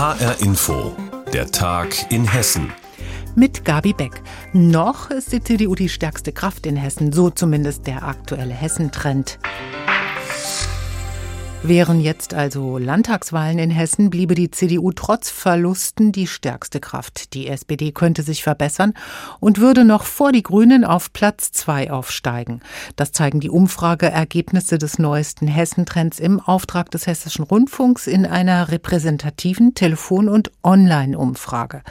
HR Info, der Tag in Hessen. Mit Gabi Beck. Noch ist die CDU die stärkste Kraft in Hessen, so zumindest der aktuelle Hessentrend. Wären jetzt also Landtagswahlen in Hessen, bliebe die CDU trotz Verlusten die stärkste Kraft. Die SPD könnte sich verbessern und würde noch vor die Grünen auf Platz zwei aufsteigen. Das zeigen die Umfrageergebnisse des neuesten Hessentrends im Auftrag des Hessischen Rundfunks in einer repräsentativen Telefon- und Online-Umfrage.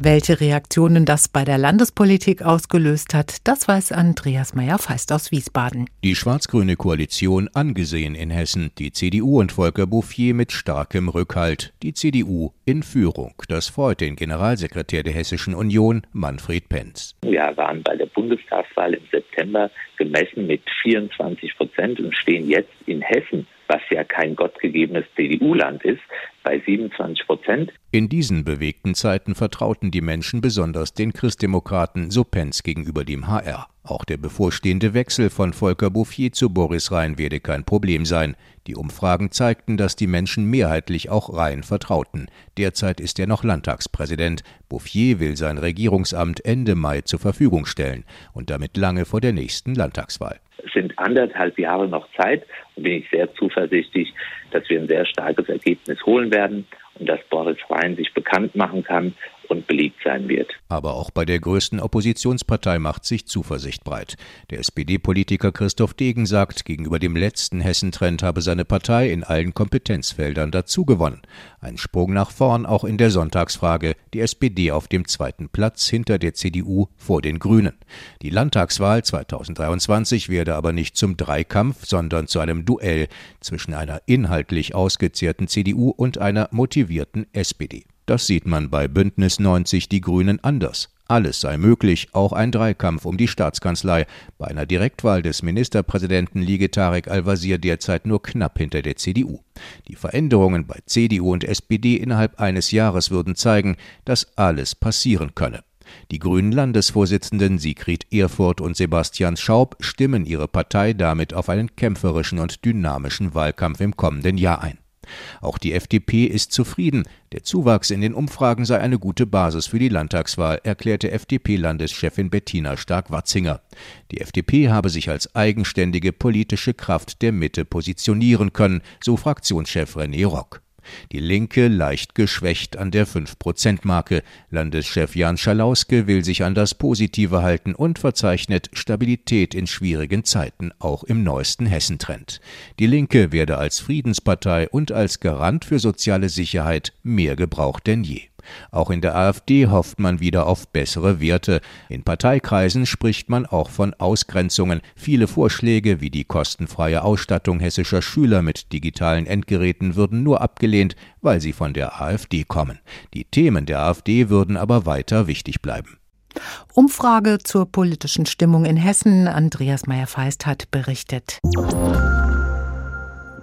Welche Reaktionen das bei der Landespolitik ausgelöst hat, das weiß Andreas Meyer-Feist aus Wiesbaden. Die schwarz-grüne Koalition angesehen in Hessen. Die CDU CDU und Volker Bouffier mit starkem Rückhalt. Die CDU in Führung. Das freut den Generalsekretär der Hessischen Union, Manfred Penz. Wir waren bei der Bundestagswahl im September gemessen mit 24 Prozent und stehen jetzt in Hessen was ja kein gottgegebenes CDU-Land ist, bei 27 Prozent. In diesen bewegten Zeiten vertrauten die Menschen besonders den Christdemokraten, so Penz gegenüber dem HR. Auch der bevorstehende Wechsel von Volker Bouffier zu Boris Rhein werde kein Problem sein. Die Umfragen zeigten, dass die Menschen mehrheitlich auch Rhein vertrauten. Derzeit ist er noch Landtagspräsident. Bouffier will sein Regierungsamt Ende Mai zur Verfügung stellen und damit lange vor der nächsten Landtagswahl. Sind anderthalb Jahre noch Zeit. Und bin ich sehr zuversichtlich, dass wir ein sehr starkes Ergebnis holen werden und dass Boris Rhein sich bekannt machen kann und beliebt sein wird. Aber auch bei der größten Oppositionspartei macht sich Zuversicht breit. Der SPD-Politiker Christoph Degen sagt, gegenüber dem letzten Hessentrend habe seine Partei in allen Kompetenzfeldern dazugewonnen. Ein Sprung nach vorn auch in der Sonntagsfrage. Die SPD auf dem zweiten Platz hinter der CDU vor den Grünen. Die Landtagswahl 2023 werde aber nicht zum Dreikampf, sondern zu einem Duell zwischen einer inhaltlich ausgezehrten CDU und einer motivierten SPD. Das sieht man bei Bündnis 90 Die Grünen anders. Alles sei möglich, auch ein Dreikampf um die Staatskanzlei. Bei einer Direktwahl des Ministerpräsidenten liege Tarek Al-Wazir derzeit nur knapp hinter der CDU. Die Veränderungen bei CDU und SPD innerhalb eines Jahres würden zeigen, dass alles passieren könne. Die grünen Landesvorsitzenden Sigrid Erfurt und Sebastian Schaub stimmen ihre Partei damit auf einen kämpferischen und dynamischen Wahlkampf im kommenden Jahr ein. Auch die FDP ist zufrieden. Der Zuwachs in den Umfragen sei eine gute Basis für die Landtagswahl, erklärte FDP-Landeschefin Bettina Stark-Watzinger. Die FDP habe sich als eigenständige politische Kraft der Mitte positionieren können, so Fraktionschef René Rock. Die Linke leicht geschwächt an der 5-Prozent-Marke. Landeschef Jan Schalauske will sich an das Positive halten und verzeichnet Stabilität in schwierigen Zeiten, auch im neuesten Hessentrend. Die Linke werde als Friedenspartei und als Garant für soziale Sicherheit mehr gebraucht denn je. Auch in der AfD hofft man wieder auf bessere Werte. In Parteikreisen spricht man auch von Ausgrenzungen. Viele Vorschläge wie die kostenfreie Ausstattung hessischer Schüler mit digitalen Endgeräten würden nur abgelehnt, weil sie von der AfD kommen. Die Themen der AfD würden aber weiter wichtig bleiben. Umfrage zur politischen Stimmung in Hessen. Andreas Meyer-Feist hat berichtet.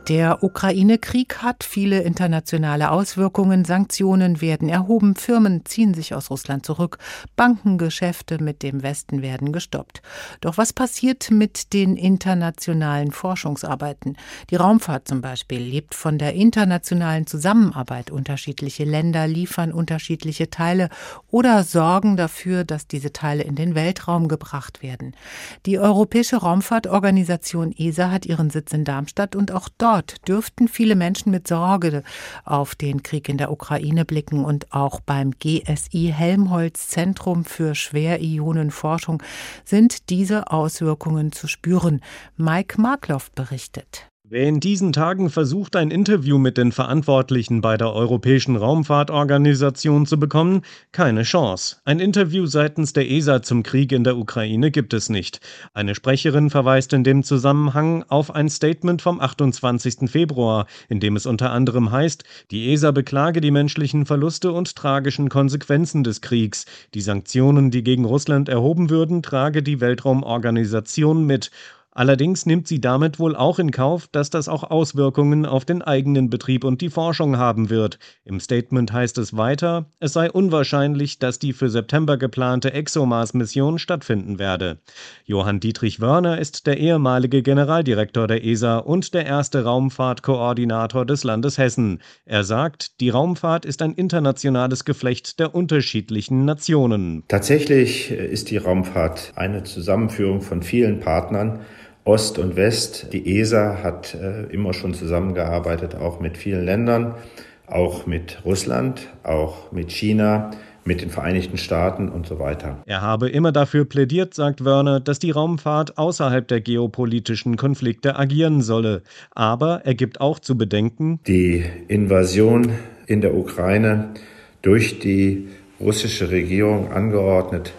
Der Ukraine-Krieg hat viele internationale Auswirkungen. Sanktionen werden erhoben, Firmen ziehen sich aus Russland zurück, Bankengeschäfte mit dem Westen werden gestoppt. Doch was passiert mit den internationalen Forschungsarbeiten? Die Raumfahrt zum Beispiel lebt von der internationalen Zusammenarbeit. Unterschiedliche Länder liefern unterschiedliche Teile oder sorgen dafür, dass diese Teile in den Weltraum gebracht werden. Die Europäische Raumfahrtorganisation ESA hat ihren Sitz in Darmstadt und auch dort Dort dürften viele Menschen mit Sorge auf den Krieg in der Ukraine blicken und auch beim GSI Helmholtz Zentrum für Schwerionenforschung sind diese Auswirkungen zu spüren. Mike Markloff berichtet. Wer in diesen Tagen versucht, ein Interview mit den Verantwortlichen bei der Europäischen Raumfahrtorganisation zu bekommen, keine Chance. Ein Interview seitens der ESA zum Krieg in der Ukraine gibt es nicht. Eine Sprecherin verweist in dem Zusammenhang auf ein Statement vom 28. Februar, in dem es unter anderem heißt, die ESA beklage die menschlichen Verluste und tragischen Konsequenzen des Kriegs. Die Sanktionen, die gegen Russland erhoben würden, trage die Weltraumorganisation mit Allerdings nimmt sie damit wohl auch in Kauf, dass das auch Auswirkungen auf den eigenen Betrieb und die Forschung haben wird. Im Statement heißt es weiter, es sei unwahrscheinlich, dass die für September geplante ExoMars-Mission stattfinden werde. Johann Dietrich Wörner ist der ehemalige Generaldirektor der ESA und der erste Raumfahrtkoordinator des Landes Hessen. Er sagt, die Raumfahrt ist ein internationales Geflecht der unterschiedlichen Nationen. Tatsächlich ist die Raumfahrt eine Zusammenführung von vielen Partnern. Ost und West. Die ESA hat äh, immer schon zusammengearbeitet, auch mit vielen Ländern, auch mit Russland, auch mit China mit den Vereinigten Staaten und so weiter. Er habe immer dafür plädiert, sagt Werner, dass die Raumfahrt außerhalb der geopolitischen Konflikte agieren solle. Aber er gibt auch zu bedenken, die Invasion in der Ukraine durch die russische Regierung angeordnet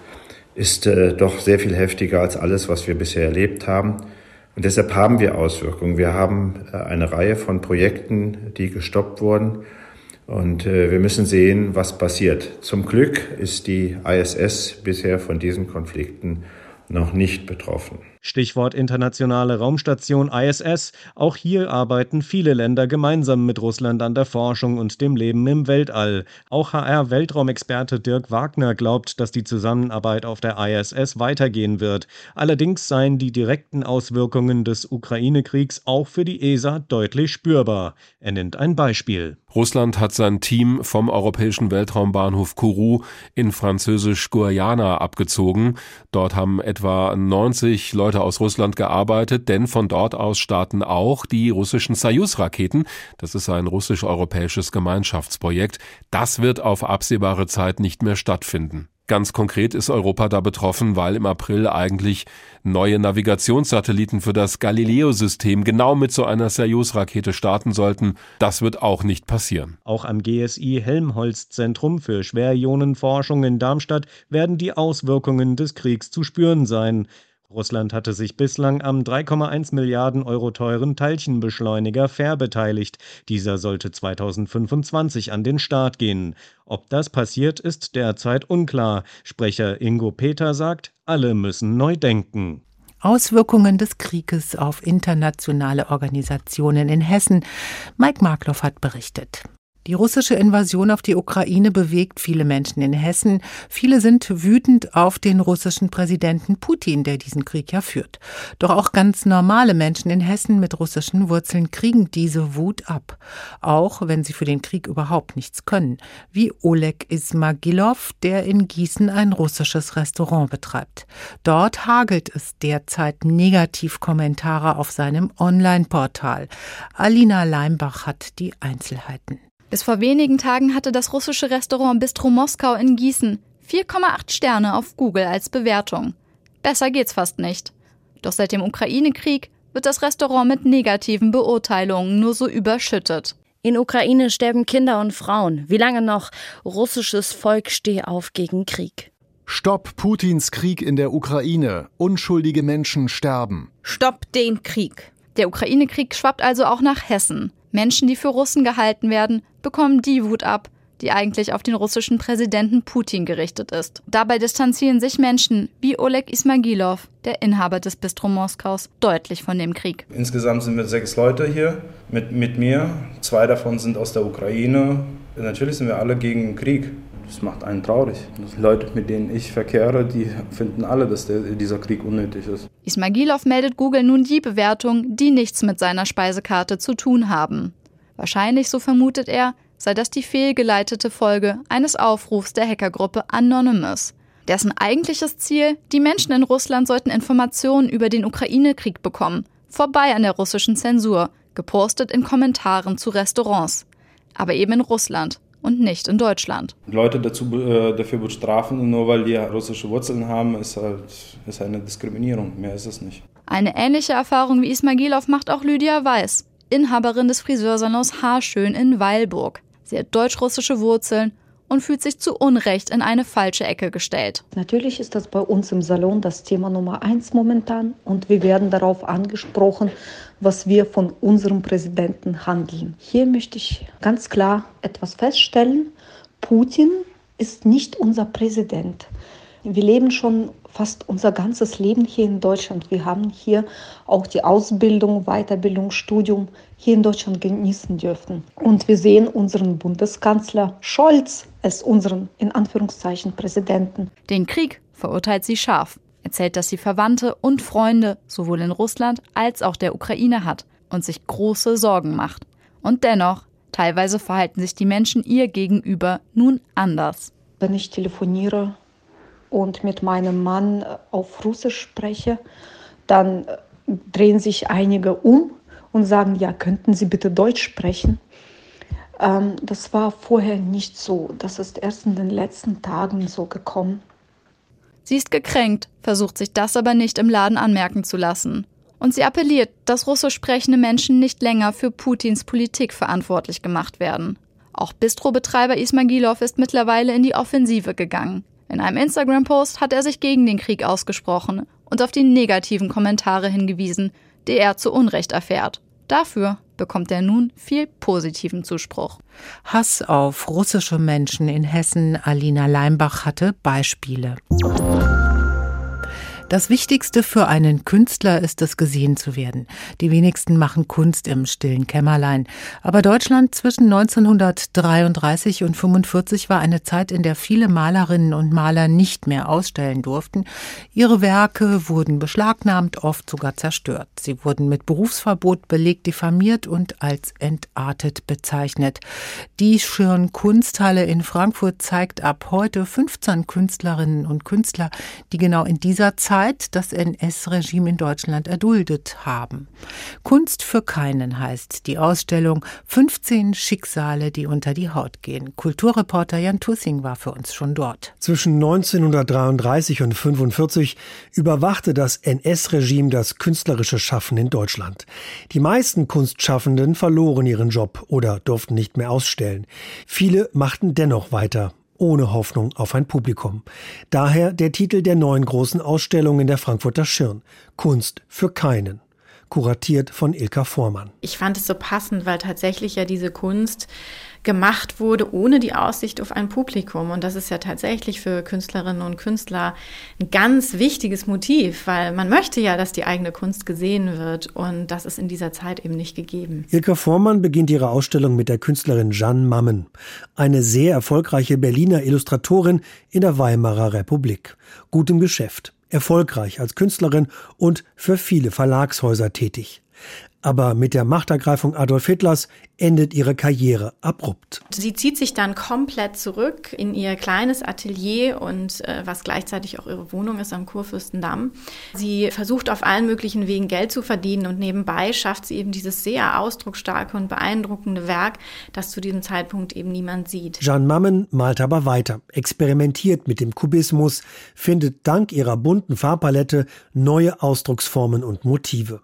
ist äh, doch sehr viel heftiger als alles, was wir bisher erlebt haben. Und deshalb haben wir Auswirkungen. Wir haben äh, eine Reihe von Projekten, die gestoppt wurden. Und äh, wir müssen sehen, was passiert. Zum Glück ist die ISS bisher von diesen Konflikten noch nicht betroffen. Stichwort internationale Raumstation ISS. Auch hier arbeiten viele Länder gemeinsam mit Russland an der Forschung und dem Leben im Weltall. Auch HR-Weltraumexperte Dirk Wagner glaubt, dass die Zusammenarbeit auf der ISS weitergehen wird. Allerdings seien die direkten Auswirkungen des Ukraine-Kriegs auch für die ESA deutlich spürbar. Er nennt ein Beispiel. Russland hat sein Team vom europäischen Weltraumbahnhof Kourou in französisch-Guayana abgezogen. Dort haben etwa 90 Leute Leute aus Russland gearbeitet, denn von dort aus starten auch die russischen Soyuz-Raketen. Das ist ein russisch-europäisches Gemeinschaftsprojekt. Das wird auf absehbare Zeit nicht mehr stattfinden. Ganz konkret ist Europa da betroffen, weil im April eigentlich neue Navigationssatelliten für das Galileo-System genau mit so einer Soyuz-Rakete starten sollten. Das wird auch nicht passieren. Auch am GSI Helmholtz-Zentrum für Schwerionenforschung in Darmstadt werden die Auswirkungen des Kriegs zu spüren sein. Russland hatte sich bislang am 3,1 Milliarden Euro teuren Teilchenbeschleuniger Fair beteiligt. Dieser sollte 2025 an den Start gehen. Ob das passiert, ist derzeit unklar. Sprecher Ingo Peter sagt, alle müssen neu denken. Auswirkungen des Krieges auf internationale Organisationen in Hessen. Mike Markloff hat berichtet. Die russische Invasion auf die Ukraine bewegt viele Menschen in Hessen. Viele sind wütend auf den russischen Präsidenten Putin, der diesen Krieg ja führt. Doch auch ganz normale Menschen in Hessen mit russischen Wurzeln kriegen diese Wut ab. Auch wenn sie für den Krieg überhaupt nichts können. Wie Oleg Ismagilov, der in Gießen ein russisches Restaurant betreibt. Dort hagelt es derzeit Negativkommentare auf seinem Online-Portal. Alina Leimbach hat die Einzelheiten. Bis vor wenigen Tagen hatte das russische Restaurant Bistro Moskau in Gießen 4,8 Sterne auf Google als Bewertung. Besser geht's fast nicht. Doch seit dem Ukraine-Krieg wird das Restaurant mit negativen Beurteilungen nur so überschüttet. In Ukraine sterben Kinder und Frauen. Wie lange noch? Russisches Volk steh auf gegen Krieg. Stopp Putins Krieg in der Ukraine. Unschuldige Menschen sterben. Stopp den Krieg. Der Ukraine-Krieg schwappt also auch nach Hessen. Menschen, die für Russen gehalten werden, bekommen die Wut ab, die eigentlich auf den russischen Präsidenten Putin gerichtet ist. Dabei distanzieren sich Menschen wie Oleg Ismagilov, der Inhaber des Bistro Moskaus, deutlich von dem Krieg. Insgesamt sind wir sechs Leute hier mit, mit mir. Zwei davon sind aus der Ukraine. Natürlich sind wir alle gegen den Krieg. Das macht einen traurig. Die Leute, mit denen ich verkehre, die finden alle, dass der, dieser Krieg unnötig ist. Ismagilov meldet Google nun die Bewertungen, die nichts mit seiner Speisekarte zu tun haben. Wahrscheinlich, so vermutet er, sei das die fehlgeleitete Folge eines Aufrufs der Hackergruppe Anonymous. Dessen eigentliches Ziel, die Menschen in Russland sollten Informationen über den Ukraine-Krieg bekommen, vorbei an der russischen Zensur, gepostet in Kommentaren zu Restaurants. Aber eben in Russland und nicht in Deutschland. Leute dazu, äh, dafür bestrafen, nur weil die russische Wurzeln haben, ist halt ist eine Diskriminierung. Mehr ist es nicht. Eine ähnliche Erfahrung wie Ismagilov macht auch Lydia Weiß, Inhaberin des Friseursalons Haarschön in Weilburg. Sie hat deutsch-russische Wurzeln und fühlt sich zu Unrecht in eine falsche Ecke gestellt. Natürlich ist das bei uns im Salon das Thema Nummer eins momentan und wir werden darauf angesprochen, was wir von unserem Präsidenten handeln. Hier möchte ich ganz klar etwas feststellen. Putin ist nicht unser Präsident. Wir leben schon fast unser ganzes Leben hier in Deutschland. Wir haben hier auch die Ausbildung, Weiterbildung, Studium hier in Deutschland genießen dürfen. Und wir sehen unseren Bundeskanzler Scholz als unseren, in Anführungszeichen, Präsidenten. Den Krieg verurteilt sie scharf, erzählt, dass sie Verwandte und Freunde sowohl in Russland als auch der Ukraine hat und sich große Sorgen macht. Und dennoch, teilweise verhalten sich die Menschen ihr gegenüber nun anders. Wenn ich telefoniere und mit meinem Mann auf Russisch spreche, dann drehen sich einige um und sagen, ja, könnten Sie bitte Deutsch sprechen? Ähm, das war vorher nicht so. Das ist erst in den letzten Tagen so gekommen. Sie ist gekränkt, versucht sich das aber nicht im Laden anmerken zu lassen. Und sie appelliert, dass russisch sprechende Menschen nicht länger für Putins Politik verantwortlich gemacht werden. Auch Bistrobetreiber Ismagilov ist mittlerweile in die Offensive gegangen. In einem Instagram-Post hat er sich gegen den Krieg ausgesprochen und auf die negativen Kommentare hingewiesen, die er zu Unrecht erfährt. Dafür bekommt er nun viel positiven Zuspruch. Hass auf russische Menschen in Hessen, Alina Leimbach hatte Beispiele. Das Wichtigste für einen Künstler ist es, gesehen zu werden. Die wenigsten machen Kunst im stillen Kämmerlein. Aber Deutschland zwischen 1933 und 45 war eine Zeit, in der viele Malerinnen und Maler nicht mehr ausstellen durften. Ihre Werke wurden beschlagnahmt, oft sogar zerstört. Sie wurden mit Berufsverbot belegt, diffamiert und als entartet bezeichnet. Die Schirn Kunsthalle in Frankfurt zeigt ab heute 15 Künstlerinnen und Künstler, die genau in dieser Zeit Zeit das NS-Regime in Deutschland erduldet haben. Kunst für keinen heißt die Ausstellung 15 Schicksale, die unter die Haut gehen. Kulturreporter Jan Tussing war für uns schon dort. Zwischen 1933 und 1945 überwachte das NS-Regime das künstlerische Schaffen in Deutschland. Die meisten Kunstschaffenden verloren ihren Job oder durften nicht mehr ausstellen. Viele machten dennoch weiter ohne Hoffnung auf ein Publikum. Daher der Titel der neuen großen Ausstellung in der Frankfurter Schirn. Kunst für keinen kuratiert von Ilka Vormann. Ich fand es so passend, weil tatsächlich ja diese Kunst gemacht wurde ohne die Aussicht auf ein Publikum. Und das ist ja tatsächlich für Künstlerinnen und Künstler ein ganz wichtiges Motiv, weil man möchte ja, dass die eigene Kunst gesehen wird. Und das ist in dieser Zeit eben nicht gegeben. Ilka Vormann beginnt ihre Ausstellung mit der Künstlerin Jeanne Mammen, eine sehr erfolgreiche Berliner Illustratorin in der Weimarer Republik. Gut im Geschäft erfolgreich als Künstlerin und für viele Verlagshäuser tätig. Aber mit der Machtergreifung Adolf Hitlers endet ihre Karriere abrupt. Sie zieht sich dann komplett zurück in ihr kleines Atelier und äh, was gleichzeitig auch ihre Wohnung ist am Kurfürstendamm. Sie versucht auf allen möglichen Wegen Geld zu verdienen und nebenbei schafft sie eben dieses sehr ausdrucksstarke und beeindruckende Werk, das zu diesem Zeitpunkt eben niemand sieht. Jeanne Mammen malt aber weiter, experimentiert mit dem Kubismus, findet dank ihrer bunten Farbpalette neue Ausdrucksformen und Motive.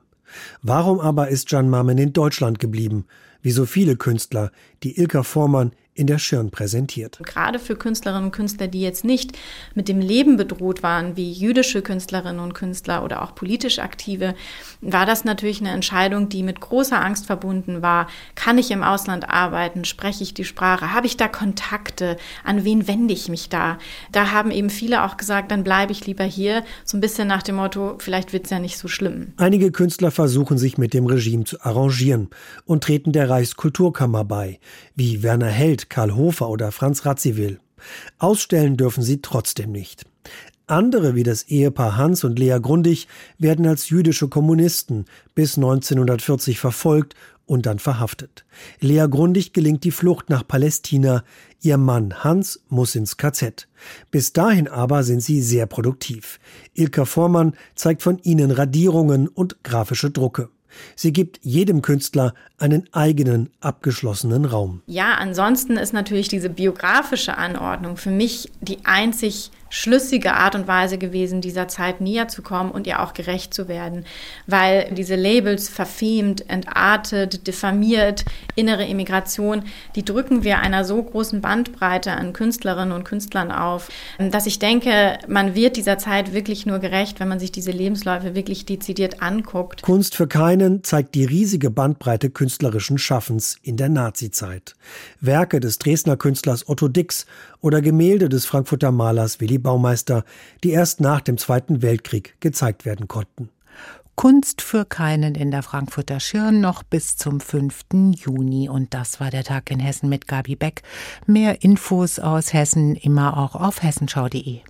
Warum aber ist Jan Mammen in Deutschland geblieben, wie so viele Künstler, die Ilka Vormann in der Schirn präsentiert. Gerade für Künstlerinnen und Künstler, die jetzt nicht mit dem Leben bedroht waren, wie jüdische Künstlerinnen und Künstler oder auch politisch aktive, war das natürlich eine Entscheidung, die mit großer Angst verbunden war. Kann ich im Ausland arbeiten? Spreche ich die Sprache? Habe ich da Kontakte? An wen wende ich mich da? Da haben eben viele auch gesagt, dann bleibe ich lieber hier. So ein bisschen nach dem Motto, vielleicht wird es ja nicht so schlimm. Einige Künstler versuchen sich mit dem Regime zu arrangieren und treten der Reichskulturkammer bei, wie Werner Held, Karl Hofer oder Franz Radziwill. Ausstellen dürfen sie trotzdem nicht. Andere wie das Ehepaar Hans und Lea Grundig werden als jüdische Kommunisten bis 1940 verfolgt und dann verhaftet. Lea Grundig gelingt die Flucht nach Palästina. Ihr Mann Hans muss ins KZ. Bis dahin aber sind sie sehr produktiv. Ilka Vormann zeigt von ihnen Radierungen und grafische Drucke. Sie gibt jedem Künstler einen eigenen abgeschlossenen Raum. Ja, ansonsten ist natürlich diese biografische Anordnung für mich die einzig schlüssige Art und Weise gewesen, dieser Zeit näher zu kommen und ihr auch gerecht zu werden, weil diese Labels verfemt, entartet, diffamiert, innere Immigration, die drücken wir einer so großen Bandbreite an Künstlerinnen und Künstlern auf, dass ich denke, man wird dieser Zeit wirklich nur gerecht, wenn man sich diese Lebensläufe wirklich dezidiert anguckt. Kunst für keinen zeigt die riesige Bandbreite künstlerischen Schaffens in der Nazizeit. Werke des Dresdner Künstlers Otto Dix oder Gemälde des Frankfurter Malers Willy Graffiti-Baumeister, die erst nach dem Zweiten Weltkrieg gezeigt werden konnten. Kunst für keinen in der Frankfurter Schirn noch bis zum 5. Juni. Und das war der Tag in Hessen mit Gabi Beck. Mehr Infos aus Hessen immer auch auf hessenschau.de.